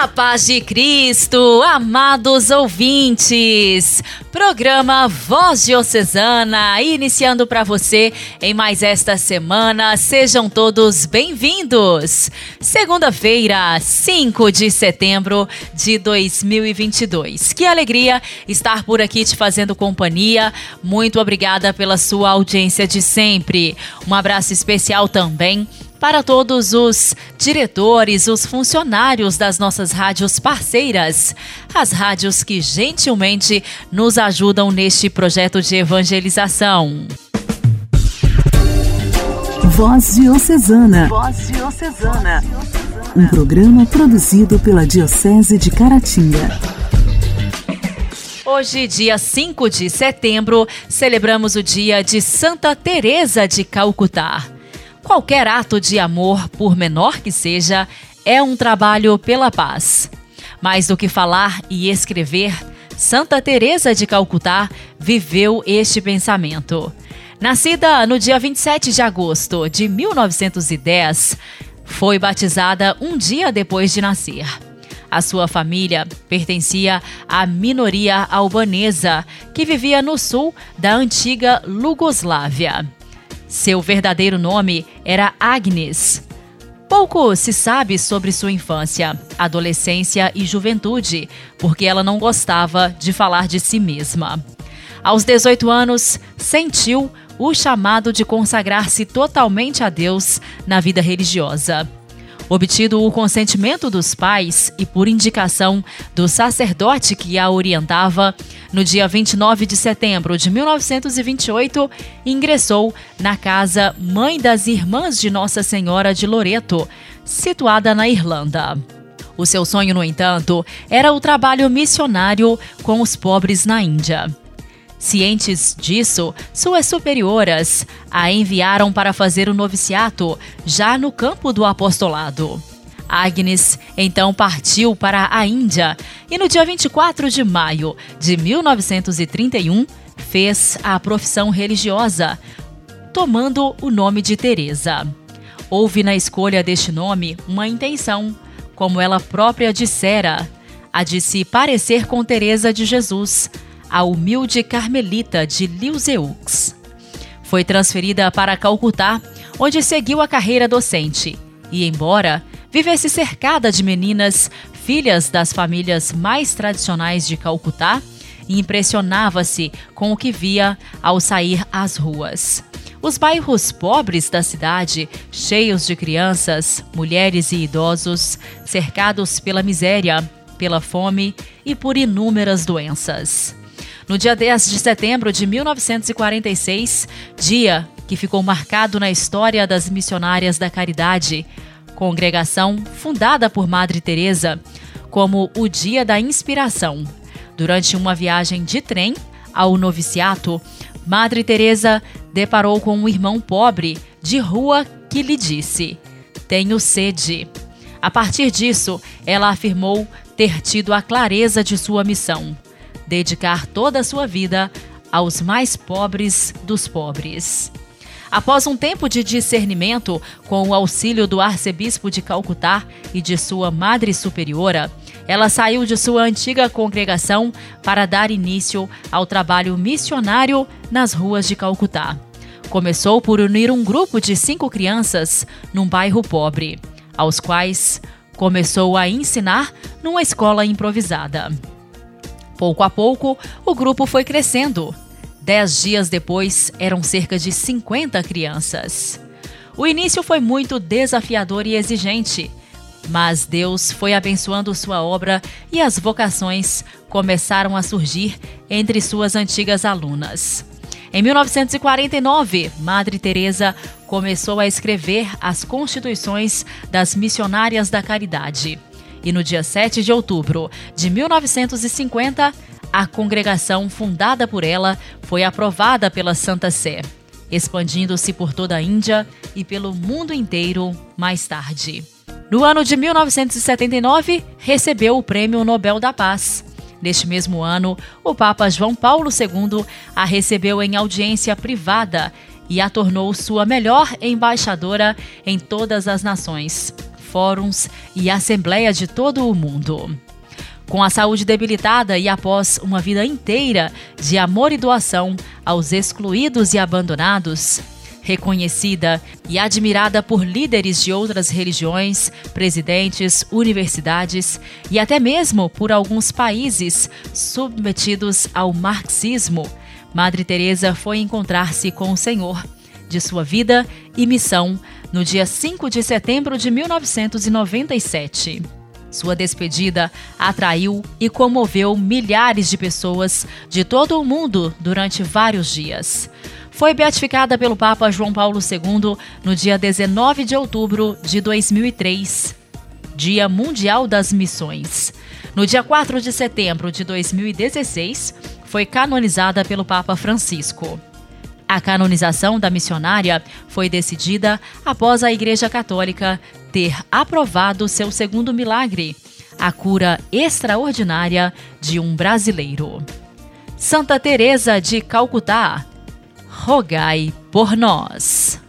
A paz de Cristo, amados ouvintes. Programa Voz Diocesana, iniciando para você em mais esta semana. Sejam todos bem-vindos. Segunda-feira, 5 de setembro de 2022. Que alegria estar por aqui te fazendo companhia. Muito obrigada pela sua audiência de sempre. Um abraço especial também para todos os diretores, os funcionários das nossas rádios parceiras, as rádios que gentilmente nos ajudam neste projeto de evangelização. Voz Diocesana. Voz Diocesana. Um programa produzido pela Diocese de Caratinga. Hoje, dia 5 de setembro, celebramos o dia de Santa Teresa de Calcutá. Qualquer ato de amor, por menor que seja, é um trabalho pela paz. Mais do que falar e escrever, Santa Teresa de Calcutá viveu este pensamento. Nascida no dia 27 de agosto de 1910, foi batizada um dia depois de nascer. A sua família pertencia à minoria albanesa que vivia no sul da antiga Lugoslávia. Seu verdadeiro nome era Agnes. Pouco se sabe sobre sua infância, adolescência e juventude, porque ela não gostava de falar de si mesma. Aos 18 anos, sentiu o chamado de consagrar-se totalmente a Deus na vida religiosa. Obtido o consentimento dos pais e por indicação do sacerdote que a orientava, no dia 29 de setembro de 1928, ingressou na casa Mãe das Irmãs de Nossa Senhora de Loreto, situada na Irlanda. O seu sonho, no entanto, era o trabalho missionário com os pobres na Índia. Cientes disso, suas superioras a enviaram para fazer o noviciato já no campo do apostolado. Agnes então partiu para a Índia e no dia 24 de maio de 1931 fez a profissão religiosa, tomando o nome de Teresa. Houve na escolha deste nome uma intenção, como ela própria dissera, a de se parecer com Teresa de Jesus a humilde carmelita de Liuseux. Foi transferida para Calcutá, onde seguiu a carreira docente. E, embora vivesse cercada de meninas, filhas das famílias mais tradicionais de Calcutá, impressionava-se com o que via ao sair às ruas. Os bairros pobres da cidade, cheios de crianças, mulheres e idosos, cercados pela miséria, pela fome e por inúmeras doenças. No dia 10 de setembro de 1946, dia que ficou marcado na história das missionárias da caridade, congregação fundada por Madre Teresa como o Dia da Inspiração. Durante uma viagem de trem ao noviciato, Madre Teresa deparou com um irmão pobre de rua que lhe disse: "Tenho sede". A partir disso, ela afirmou ter tido a clareza de sua missão dedicar toda a sua vida aos mais pobres dos pobres. Após um tempo de discernimento, com o auxílio do arcebispo de Calcutá e de sua madre superiora, ela saiu de sua antiga congregação para dar início ao trabalho missionário nas ruas de Calcutá. Começou por unir um grupo de cinco crianças num bairro pobre, aos quais começou a ensinar numa escola improvisada. Pouco a pouco, o grupo foi crescendo. Dez dias depois, eram cerca de 50 crianças. O início foi muito desafiador e exigente, mas Deus foi abençoando sua obra e as vocações começaram a surgir entre suas antigas alunas. Em 1949, Madre Teresa começou a escrever as constituições das missionárias da caridade e no dia 7 de outubro de 1950, a congregação fundada por ela foi aprovada pela Santa Sé, expandindo-se por toda a Índia e pelo mundo inteiro mais tarde. No ano de 1979, recebeu o Prêmio Nobel da Paz. Neste mesmo ano, o Papa João Paulo II a recebeu em audiência privada e a tornou sua melhor embaixadora em todas as nações, fóruns e assembleias de todo o mundo. Com a saúde debilitada e após uma vida inteira de amor e doação aos excluídos e abandonados, reconhecida e admirada por líderes de outras religiões, presidentes, universidades e até mesmo por alguns países submetidos ao marxismo, Madre Teresa foi encontrar-se com o Senhor de sua vida e missão no dia 5 de setembro de 1997. Sua despedida atraiu e comoveu milhares de pessoas de todo o mundo durante vários dias foi beatificada pelo Papa João Paulo II no dia 19 de outubro de 2003, Dia Mundial das Missões. No dia 4 de setembro de 2016, foi canonizada pelo Papa Francisco. A canonização da missionária foi decidida após a Igreja Católica ter aprovado seu segundo milagre, a cura extraordinária de um brasileiro. Santa Teresa de Calcutá rogai por nós.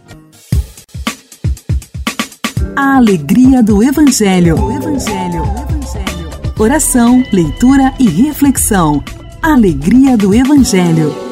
A alegria do Evangelho. Evangelho. Evangelho. Oração, leitura e reflexão. Alegria do Evangelho.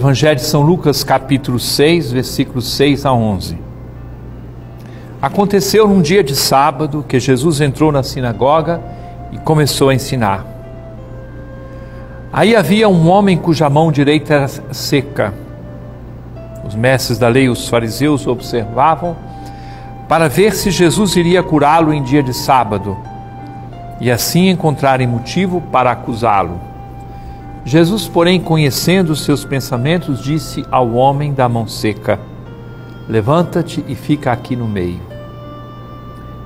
Evangelho de São Lucas, capítulo 6, versículos 6 a 11. Aconteceu num dia de sábado que Jesus entrou na sinagoga e começou a ensinar. Aí havia um homem cuja mão direita era seca. Os mestres da lei, os fariseus, observavam para ver se Jesus iria curá-lo em dia de sábado e assim encontrarem motivo para acusá-lo. Jesus, porém, conhecendo os seus pensamentos, disse ao homem da mão seca: Levanta-te e fica aqui no meio.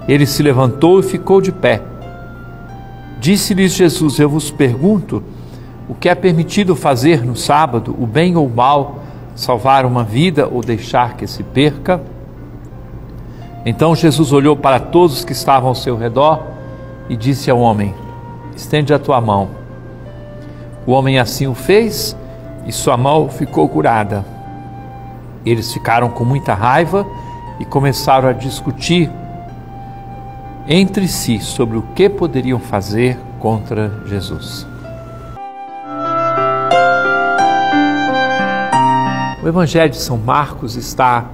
Ele se levantou e ficou de pé. Disse-lhes Jesus: Eu vos pergunto, o que é permitido fazer no sábado, o bem ou o mal, salvar uma vida ou deixar que se perca? Então Jesus olhou para todos os que estavam ao seu redor e disse ao homem: Estende a tua mão. O homem assim o fez e sua mão ficou curada. Eles ficaram com muita raiva e começaram a discutir entre si sobre o que poderiam fazer contra Jesus. O Evangelho de São Marcos está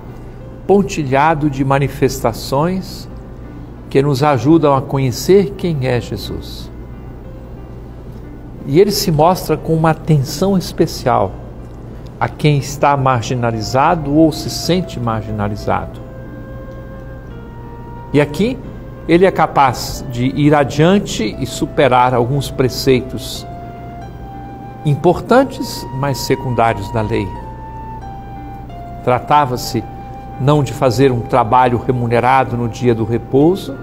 pontilhado de manifestações que nos ajudam a conhecer quem é Jesus. E ele se mostra com uma atenção especial a quem está marginalizado ou se sente marginalizado. E aqui ele é capaz de ir adiante e superar alguns preceitos importantes, mas secundários da lei. Tratava-se não de fazer um trabalho remunerado no dia do repouso,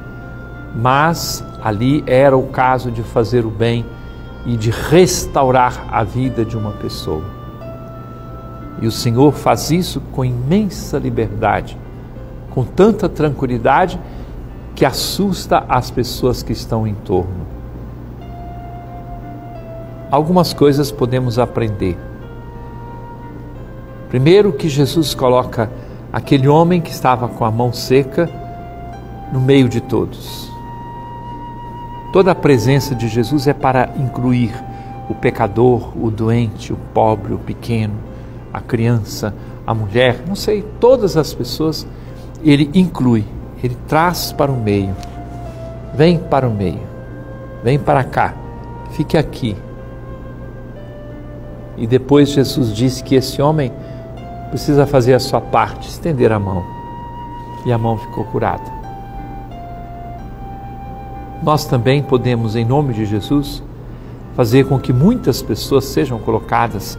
mas ali era o caso de fazer o bem e de restaurar a vida de uma pessoa. E o Senhor faz isso com imensa liberdade, com tanta tranquilidade que assusta as pessoas que estão em torno. Algumas coisas podemos aprender. Primeiro, que Jesus coloca aquele homem que estava com a mão seca no meio de todos. Toda a presença de Jesus é para incluir o pecador, o doente, o pobre, o pequeno, a criança, a mulher, não sei, todas as pessoas, ele inclui, ele traz para o meio. Vem para o meio, vem para cá, fique aqui. E depois Jesus disse que esse homem precisa fazer a sua parte, estender a mão. E a mão ficou curada nós também podemos, em nome de Jesus, fazer com que muitas pessoas sejam colocadas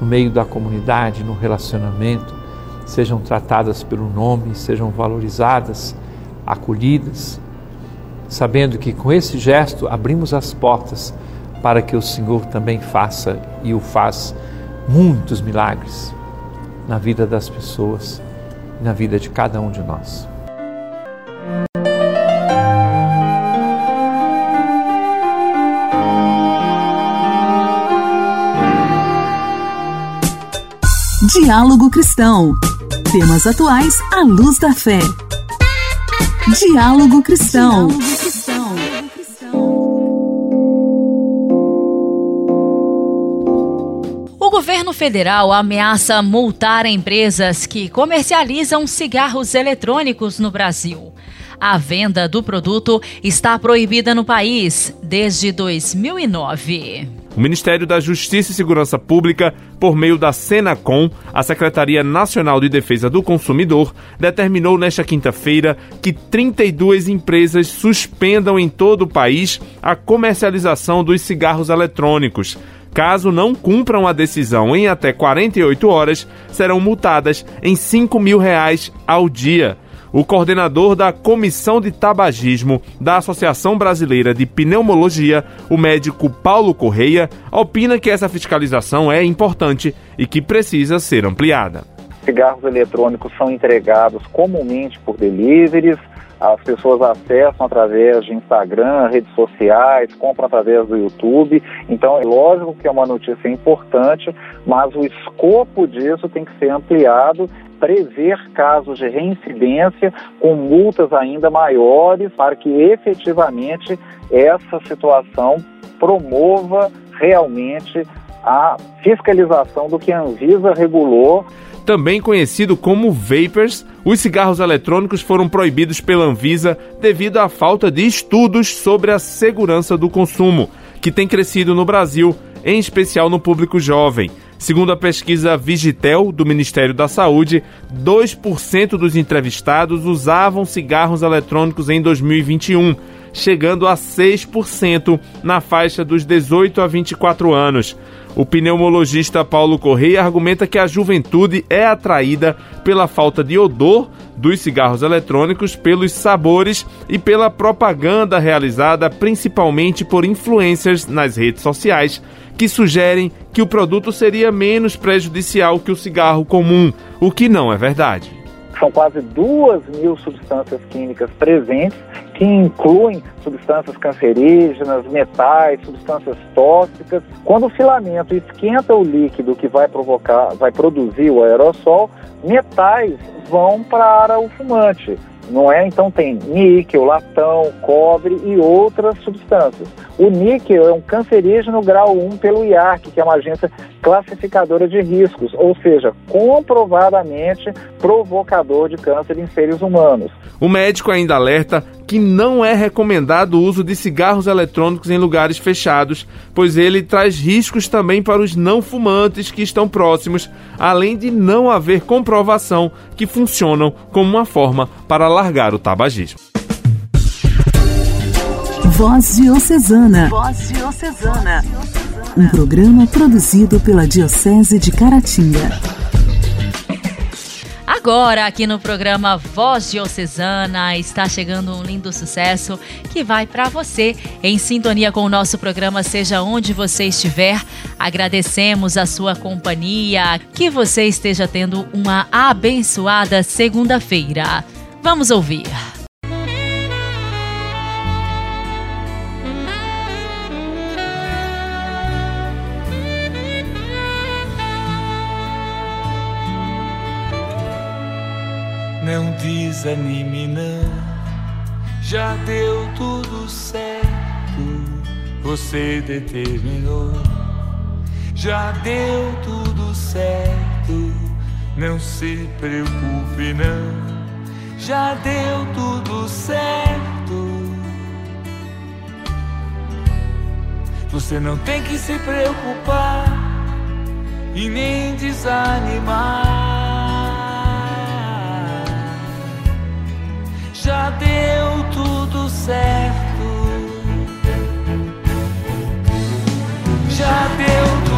no meio da comunidade, no relacionamento, sejam tratadas pelo nome, sejam valorizadas, acolhidas, sabendo que com esse gesto abrimos as portas para que o Senhor também faça e o faz muitos milagres na vida das pessoas, na vida de cada um de nós. Diálogo Cristão. Temas atuais à luz da fé. Diálogo Cristão. O governo federal ameaça multar empresas que comercializam cigarros eletrônicos no Brasil. A venda do produto está proibida no país desde 2009. O Ministério da Justiça e Segurança Pública, por meio da Senacom, a Secretaria Nacional de Defesa do Consumidor, determinou nesta quinta-feira que 32 empresas suspendam em todo o país a comercialização dos cigarros eletrônicos. Caso não cumpram a decisão em até 48 horas, serão multadas em 5 mil reais ao dia. O coordenador da Comissão de Tabagismo da Associação Brasileira de Pneumologia, o médico Paulo Correia, opina que essa fiscalização é importante e que precisa ser ampliada. Cigarros eletrônicos são entregados comumente por deliveries, as pessoas acessam através de Instagram, redes sociais, compram através do YouTube. Então, é lógico que é uma notícia importante, mas o escopo disso tem que ser ampliado prever casos de reincidência com multas ainda maiores para que efetivamente essa situação promova realmente a fiscalização do que a Anvisa regulou. Também conhecido como vapers, os cigarros eletrônicos foram proibidos pela Anvisa devido à falta de estudos sobre a segurança do consumo, que tem crescido no Brasil, em especial no público jovem. Segundo a pesquisa Vigitel, do Ministério da Saúde, 2% dos entrevistados usavam cigarros eletrônicos em 2021, chegando a 6% na faixa dos 18 a 24 anos. O pneumologista Paulo Correia argumenta que a juventude é atraída pela falta de odor dos cigarros eletrônicos, pelos sabores e pela propaganda realizada principalmente por influencers nas redes sociais que sugerem que o produto seria menos prejudicial que o cigarro comum, o que não é verdade. São quase duas mil substâncias químicas presentes, que incluem substâncias cancerígenas, metais, substâncias tóxicas. Quando o filamento esquenta o líquido que vai provocar, vai produzir o aerossol, metais vão para o fumante não é? Então tem níquel, latão, cobre e outras substâncias. O níquel é um cancerígeno grau 1 pelo IARC, que é uma agência classificadora de riscos, ou seja, comprovadamente provocador de câncer em seres humanos. O médico ainda alerta que não é recomendado o uso de cigarros eletrônicos em lugares fechados, pois ele traz riscos também para os não fumantes que estão próximos, além de não haver comprovação que funcionam como uma forma para largar o tabagismo. Voz Diocesana. Voz Diocesana. Um programa produzido pela Diocese de Caratinga. Agora, aqui no programa Voz Diocesana, está chegando um lindo sucesso que vai para você em sintonia com o nosso programa, seja onde você estiver. Agradecemos a sua companhia, que você esteja tendo uma abençoada segunda-feira. Vamos ouvir. Desanime, não. Já deu tudo certo. Você determinou. Já deu tudo certo. Não se preocupe, não. Já deu tudo certo. Você não tem que se preocupar e nem desanimar. Já deu tudo certo. já deu tudo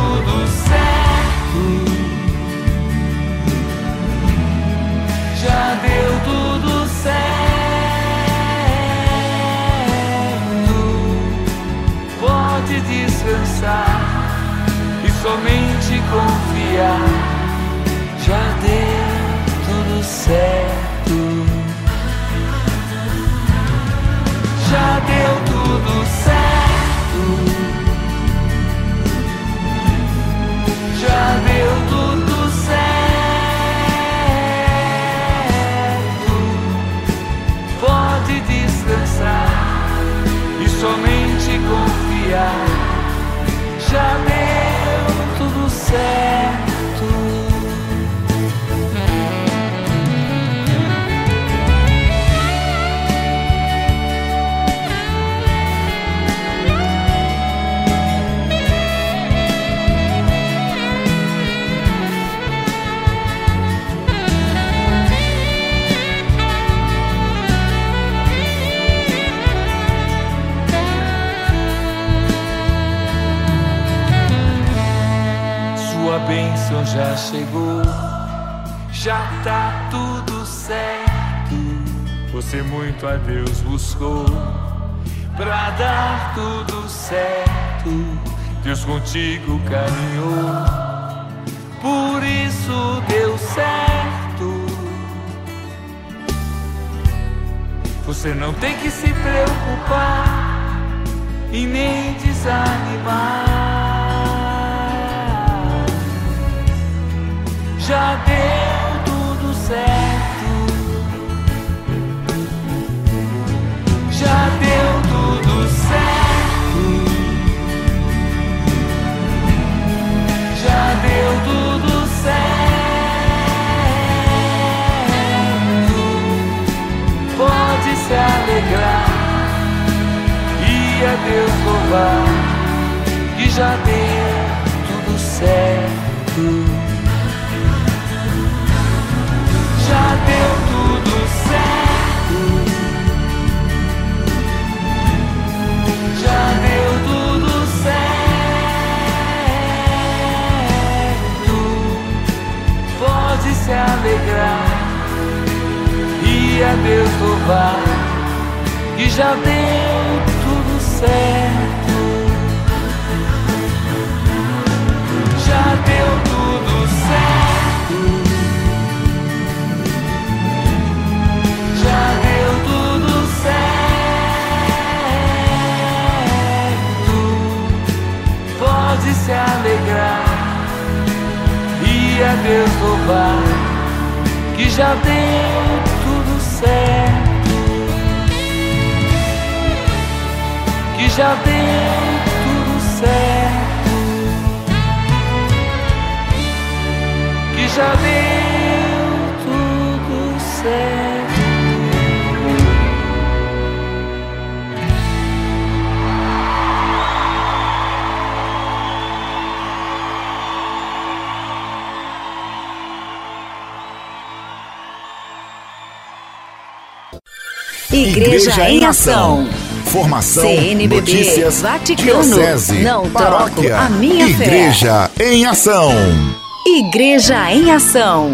Você muito a Deus buscou pra dar tudo certo. Deus contigo caminhou, por isso deu certo. Você não tem que se preocupar e nem desanimar. já deu tudo certo. Louvar que já deu tudo certo. já deu tudo certo. Já deu tudo certo. Pode se alegrar e a Deus louvar que já deu tudo certo. Se alegrar e a Deus louvar que já deu tudo certo. Que já deu já deu tudo certo. Igreja, Igreja em Ação. Formação, CNBB, notícias, Vaticano, diocese, não paróquia, troco a minha Igreja fé. em Ação. Igreja em Ação.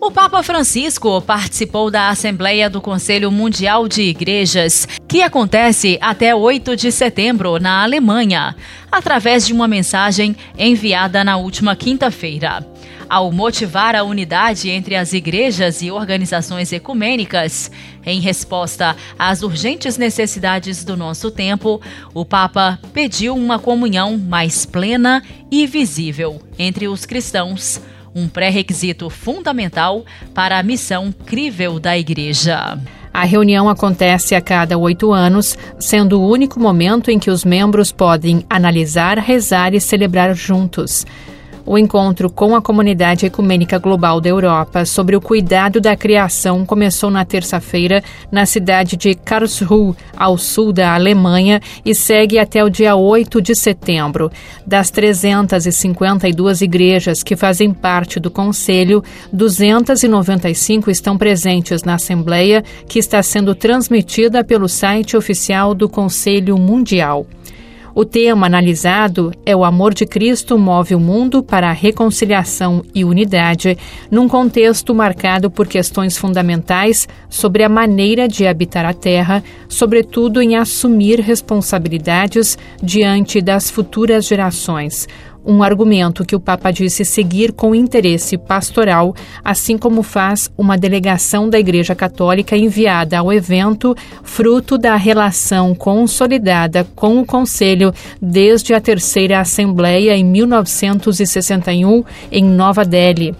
O Papa Francisco participou da Assembleia do Conselho Mundial de Igrejas, que acontece até 8 de setembro na Alemanha, através de uma mensagem enviada na última quinta-feira ao motivar a unidade entre as igrejas e organizações ecumênicas. Em resposta às urgentes necessidades do nosso tempo, o Papa pediu uma comunhão mais plena e visível entre os cristãos, um pré-requisito fundamental para a missão crível da Igreja. A reunião acontece a cada oito anos, sendo o único momento em que os membros podem analisar, rezar e celebrar juntos. O encontro com a comunidade ecumênica global da Europa sobre o cuidado da criação começou na terça-feira na cidade de Karlsruhe, ao sul da Alemanha, e segue até o dia 8 de setembro. Das 352 igrejas que fazem parte do Conselho, 295 estão presentes na Assembleia, que está sendo transmitida pelo site oficial do Conselho Mundial. O tema analisado é o amor de Cristo move o mundo para a reconciliação e unidade, num contexto marcado por questões fundamentais sobre a maneira de habitar a terra, sobretudo em assumir responsabilidades diante das futuras gerações um argumento que o Papa disse seguir com interesse pastoral, assim como faz uma delegação da Igreja Católica enviada ao evento, fruto da relação consolidada com o Conselho desde a terceira Assembleia em 1961 em Nova Delhi.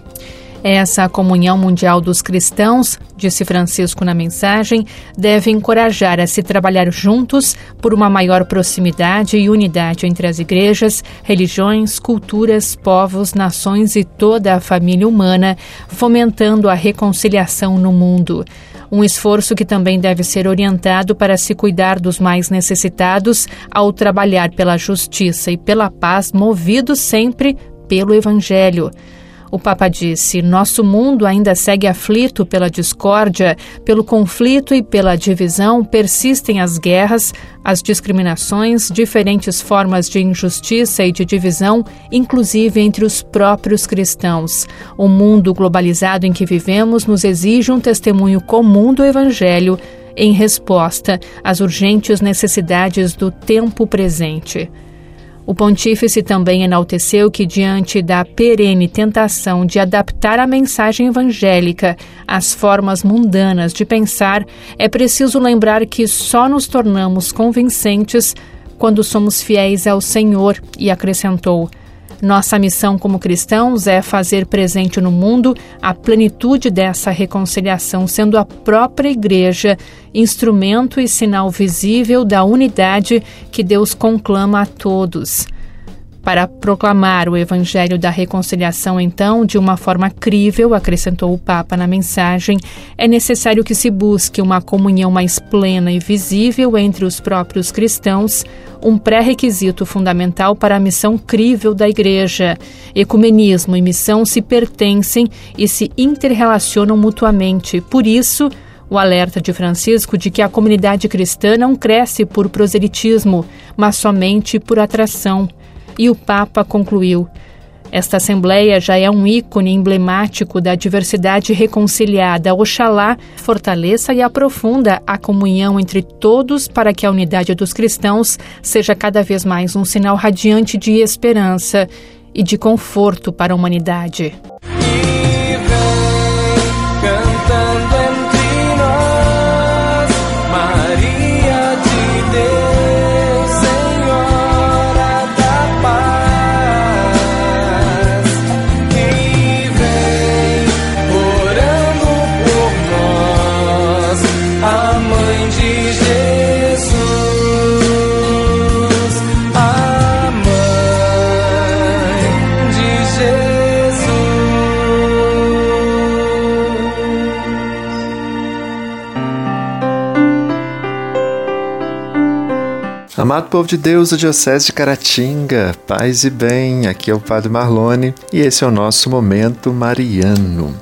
Essa comunhão mundial dos cristãos, disse Francisco na mensagem, deve encorajar a se trabalhar juntos por uma maior proximidade e unidade entre as igrejas, religiões, culturas, povos, nações e toda a família humana, fomentando a reconciliação no mundo. Um esforço que também deve ser orientado para se cuidar dos mais necessitados ao trabalhar pela justiça e pela paz, movido sempre pelo Evangelho. O Papa disse: Nosso mundo ainda segue aflito pela discórdia, pelo conflito e pela divisão, persistem as guerras, as discriminações, diferentes formas de injustiça e de divisão, inclusive entre os próprios cristãos. O mundo globalizado em que vivemos nos exige um testemunho comum do Evangelho em resposta às urgentes necessidades do tempo presente. O pontífice também enalteceu que, diante da perene tentação de adaptar a mensagem evangélica às formas mundanas de pensar, é preciso lembrar que só nos tornamos convincentes quando somos fiéis ao Senhor, e acrescentou. Nossa missão como cristãos é fazer presente no mundo a plenitude dessa reconciliação, sendo a própria Igreja instrumento e sinal visível da unidade que Deus conclama a todos. Para proclamar o Evangelho da Reconciliação, então, de uma forma crível, acrescentou o Papa na mensagem, é necessário que se busque uma comunhão mais plena e visível entre os próprios cristãos, um pré-requisito fundamental para a missão crível da Igreja. Ecumenismo e missão se pertencem e se interrelacionam mutuamente. Por isso, o alerta de Francisco de que a comunidade cristã não cresce por proselitismo, mas somente por atração. E o Papa concluiu: esta Assembleia já é um ícone emblemático da diversidade reconciliada. Oxalá fortaleça e aprofunda a comunhão entre todos para que a unidade dos cristãos seja cada vez mais um sinal radiante de esperança e de conforto para a humanidade. Amado povo de Deus, a Diocese de Caratinga, paz e bem, aqui é o Padre Marlone e esse é o nosso Momento Mariano.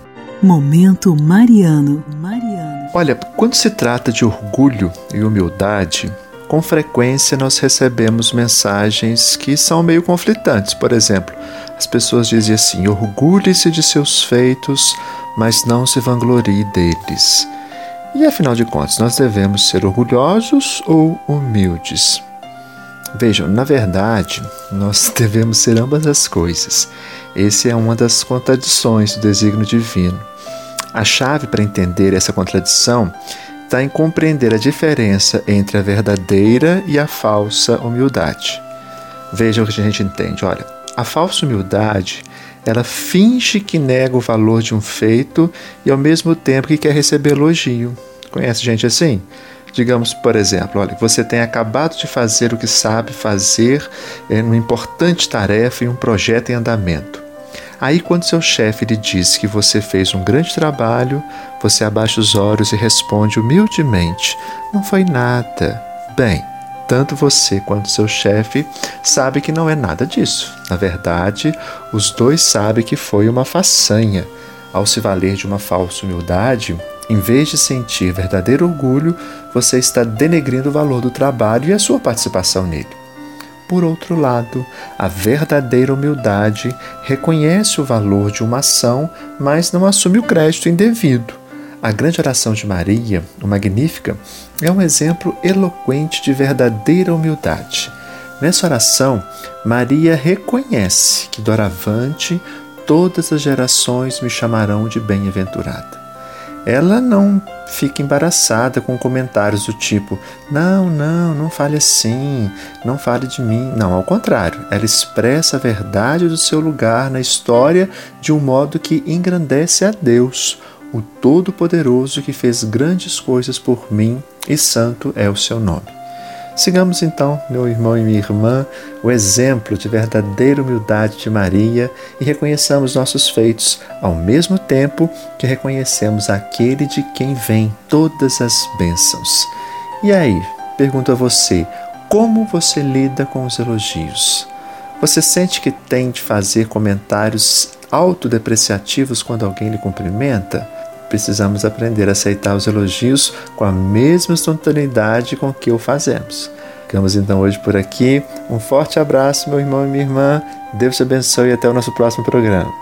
Momento Mariano. Mariano. Olha, quando se trata de orgulho e humildade, com frequência nós recebemos mensagens que são meio conflitantes. Por exemplo, as pessoas dizem assim: orgulhe-se de seus feitos, mas não se vanglorie deles. E afinal de contas, nós devemos ser orgulhosos ou humildes? Vejam, na verdade, nós devemos ser ambas as coisas. Essa é uma das contradições do desígnio divino. A chave para entender essa contradição está em compreender a diferença entre a verdadeira e a falsa humildade. Vejam o que a gente entende. Olha, a falsa humildade ela finge que nega o valor de um feito e ao mesmo tempo que quer receber elogio. Conhece gente assim? Digamos, por exemplo, olha, você tem acabado de fazer o que sabe fazer em uma importante tarefa e um projeto em andamento. Aí, quando seu chefe lhe diz que você fez um grande trabalho, você abaixa os olhos e responde humildemente: Não foi nada. Bem, tanto você quanto seu chefe sabe que não é nada disso. Na verdade, os dois sabem que foi uma façanha. Ao se valer de uma falsa humildade, em vez de sentir verdadeiro orgulho, você está denegrindo o valor do trabalho e a sua participação nele. por outro lado, a verdadeira humildade reconhece o valor de uma ação, mas não assume o crédito indevido. A grande oração de Maria, o Magnífica, é um exemplo eloquente de verdadeira humildade. Nessa oração, Maria reconhece que doravante todas as gerações me chamarão de bem-aventurada. Ela não fica embaraçada com comentários do tipo: não, não, não fale assim, não fale de mim. Não, ao contrário, ela expressa a verdade do seu lugar na história de um modo que engrandece a Deus, o Todo-Poderoso que fez grandes coisas por mim, e santo é o seu nome. Sigamos então, meu irmão e minha irmã, o exemplo de verdadeira humildade de Maria e reconheçamos nossos feitos, ao mesmo tempo que reconhecemos aquele de quem vem todas as bênçãos. E aí, pergunto a você, como você lida com os elogios? Você sente que tem de fazer comentários autodepreciativos quando alguém lhe cumprimenta? Precisamos aprender a aceitar os elogios com a mesma espontaneidade com que o fazemos. Ficamos então hoje por aqui. Um forte abraço, meu irmão e minha irmã. Deus te abençoe e até o nosso próximo programa.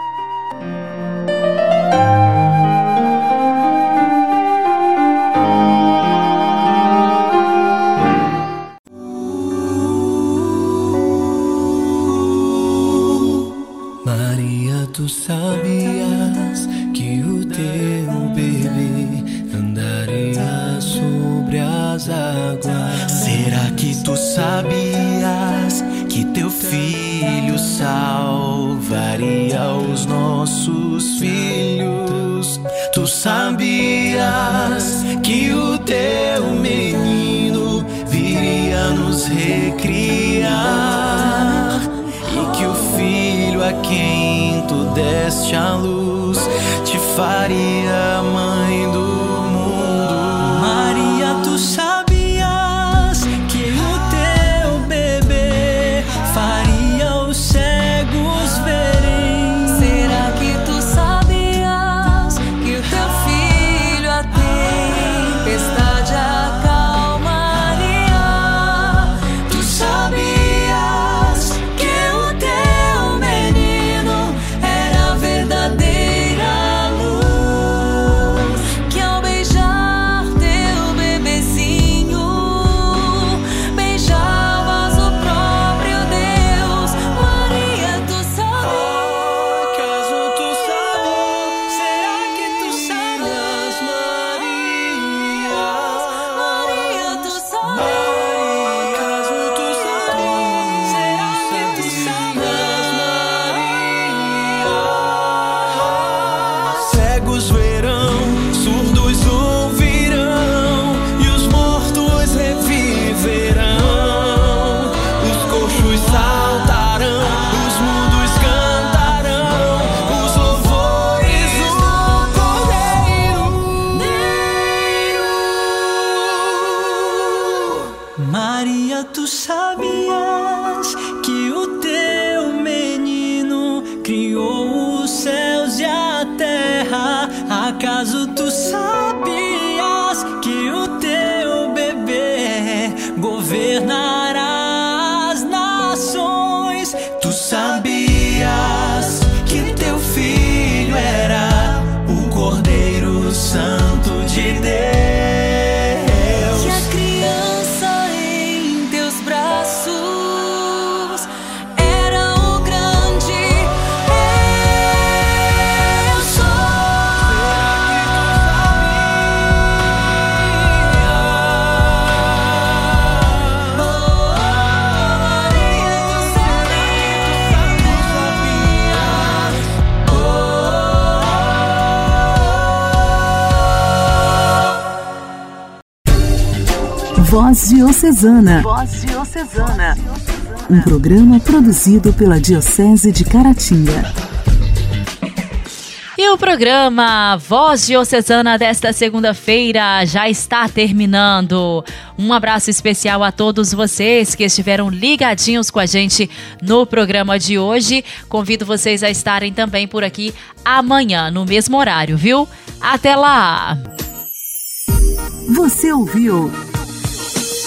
Voz Diocesana. Voz Diocesana. Um programa produzido pela Diocese de Caratinga. E o programa Voz Diocesana desta segunda-feira já está terminando. Um abraço especial a todos vocês que estiveram ligadinhos com a gente no programa de hoje. Convido vocês a estarem também por aqui amanhã, no mesmo horário, viu? Até lá! Você ouviu